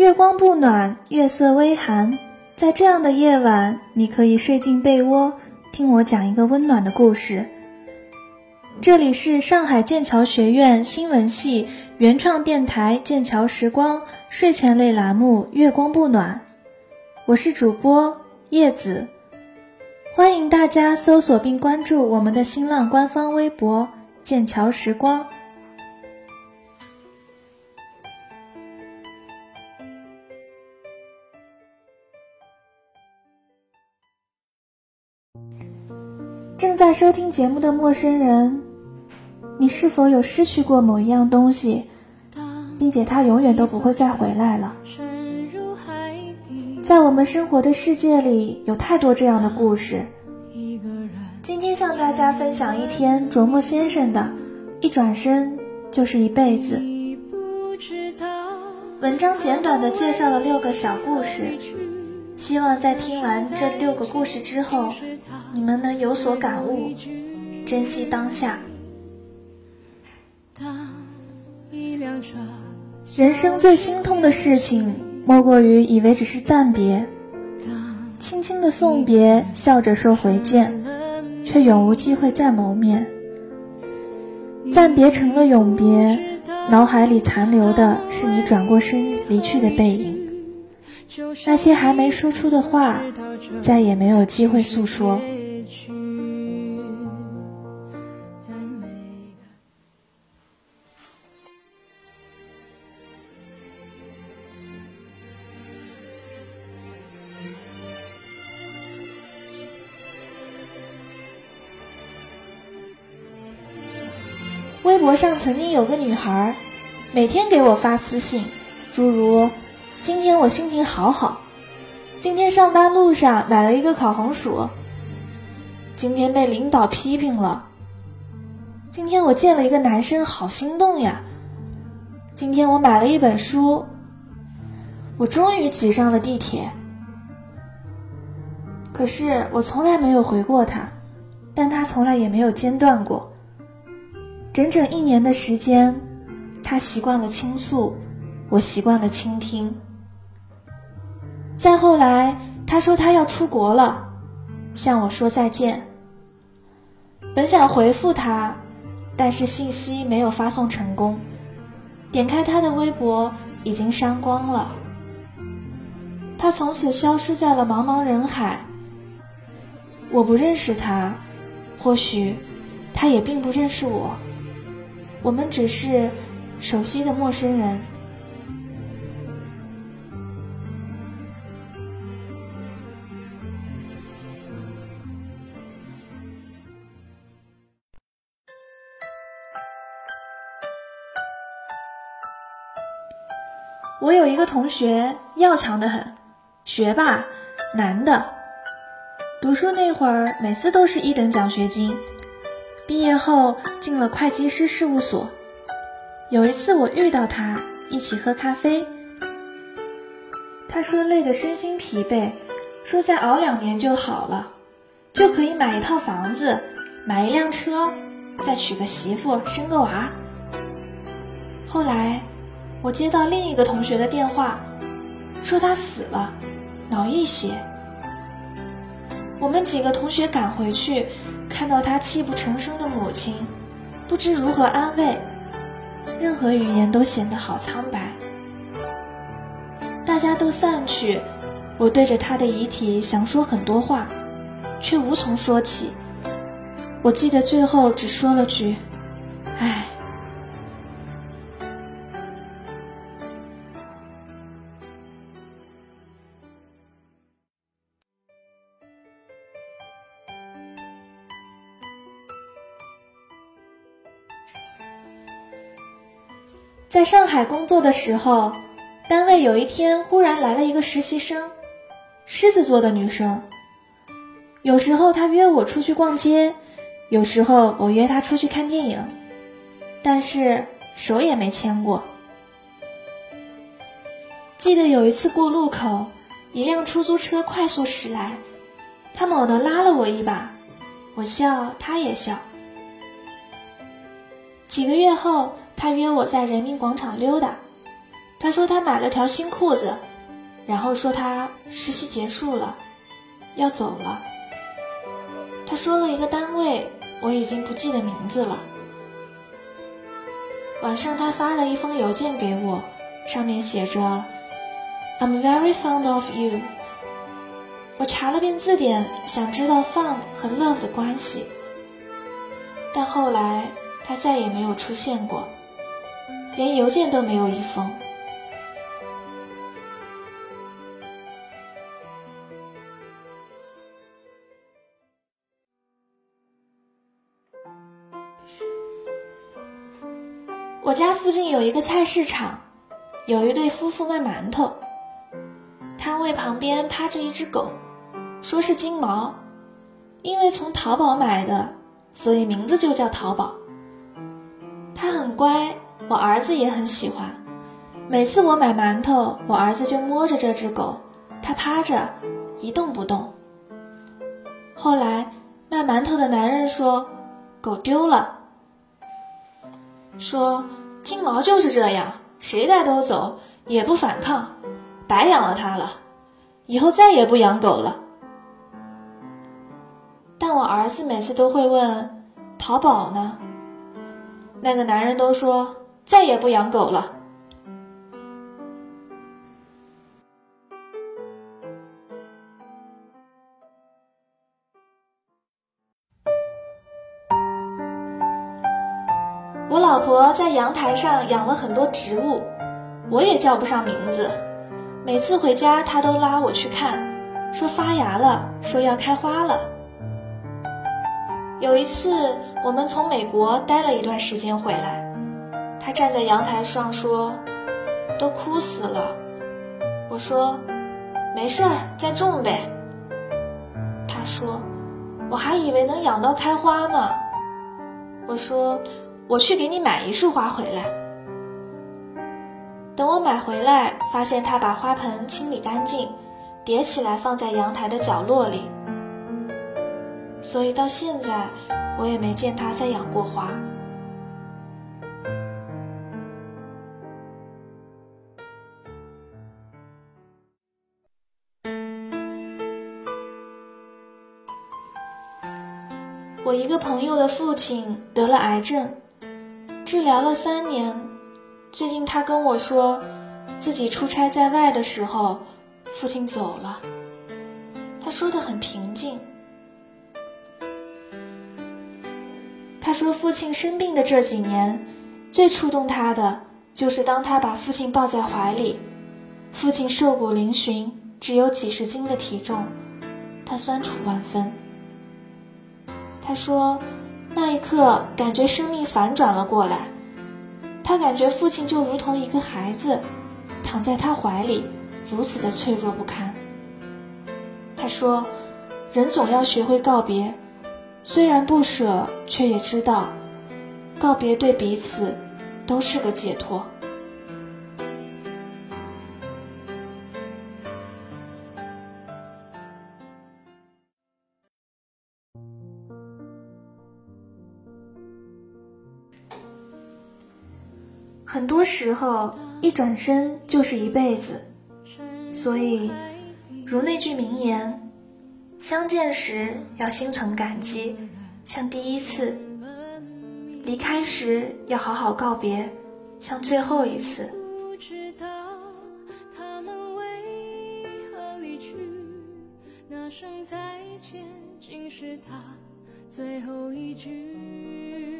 月光不暖，月色微寒，在这样的夜晚，你可以睡进被窝，听我讲一个温暖的故事。这里是上海剑桥学院新闻系原创电台《剑桥时光》睡前类栏目《月光不暖》，我是主播叶子，欢迎大家搜索并关注我们的新浪官方微博“剑桥时光”。正在收听节目的陌生人，你是否有失去过某一样东西，并且它永远都不会再回来了？在我们生活的世界里，有太多这样的故事。今天向大家分享一篇琢磨先生的《一转身就是一辈子》。文章简短的介绍了六个小故事。希望在听完这六个故事之后，你们能有所感悟，珍惜当下。人生最心痛的事情，莫过于以为只是暂别，轻轻的送别，笑着说回见，却永无机会再谋面。暂别成了永别，脑海里残留的是你转过身离去的背影。那些还没说出的话，再也没有机会诉说。微博上曾经有个女孩，每天给我发私信，诸如。今天我心情好好，今天上班路上买了一个烤红薯。今天被领导批评了。今天我见了一个男生，好心动呀。今天我买了一本书。我终于挤上了地铁。可是我从来没有回过他，但他从来也没有间断过。整整一年的时间，他习惯了倾诉，我习惯了倾听。再后来，他说他要出国了，向我说再见。本想回复他，但是信息没有发送成功。点开他的微博，已经删光了。他从此消失在了茫茫人海。我不认识他，或许他也并不认识我。我们只是熟悉的陌生人。我有一个同学要强的很，学霸，男的。读书那会儿，每次都是一等奖学金。毕业后进了会计师事务所。有一次我遇到他，一起喝咖啡。他说累得身心疲惫，说再熬两年就好了，就可以买一套房子，买一辆车，再娶个媳妇，生个娃。后来。我接到另一个同学的电话，说他死了，脑溢血。我们几个同学赶回去，看到他泣不成声的母亲，不知如何安慰，任何语言都显得好苍白。大家都散去，我对着他的遗体想说很多话，却无从说起。我记得最后只说了句：“唉。”在上海工作的时候，单位有一天忽然来了一个实习生，狮子座的女生。有时候她约我出去逛街，有时候我约她出去看电影，但是手也没牵过。记得有一次过路口，一辆出租车快速驶来，她猛地拉了我一把，我笑，她也笑。几个月后。他约我在人民广场溜达，他说他买了条新裤子，然后说他实习结束了，要走了。他说了一个单位，我已经不记得名字了。晚上他发了一封邮件给我，上面写着 "I'm very fond of you"。我查了遍字典，想知道 "fond" 和 "love" 的关系，但后来他再也没有出现过，连邮件都没有一封。我家附近有一个菜市场，有一对夫妇卖馒头。摊位旁边趴着一只狗，说是金毛，因为从淘宝买的，所以名字就叫淘宝。它很乖，我儿子也很喜欢。每次我买馒头，我儿子就摸着这只狗，它趴着一动不动。后来卖馒头的男人说，狗丢了。说金毛就是这样，谁带都走，也不反抗，白养了它了，以后再也不养狗了。但我儿子每次都会问：“淘宝呢？”那个男人都说：“再也不养狗了。”我老婆在阳台上养了很多植物，我也叫不上名字。每次回家，她都拉我去看，说发芽了，说要开花了。有一次，我们从美国待了一段时间回来，他站在阳台上说：“都枯死了。”我说：“没事儿，再种呗。”他说：“我还以为能养到开花呢。”我说。我去给你买一束花回来。等我买回来，发现他把花盆清理干净，叠起来放在阳台的角落里。所以到现在，我也没见他再养过花。我一个朋友的父亲得了癌症。治疗了三年，最近他跟我说，自己出差在外的时候，父亲走了。他说的很平静。他说，父亲生病的这几年，最触动他的就是当他把父亲抱在怀里，父亲瘦骨嶙峋，只有几十斤的体重，他酸楚万分。他说。那一刻，感觉生命反转了过来。他感觉父亲就如同一个孩子，躺在他怀里，如此的脆弱不堪。他说：“人总要学会告别，虽然不舍，却也知道，告别对彼此都是个解脱。”很多时候，一转身就是一辈子，所以，如那句名言：“相见时要心存感激，像第一次；离开时要好好告别，像最后一次。”那声再见，竟是他最后一句。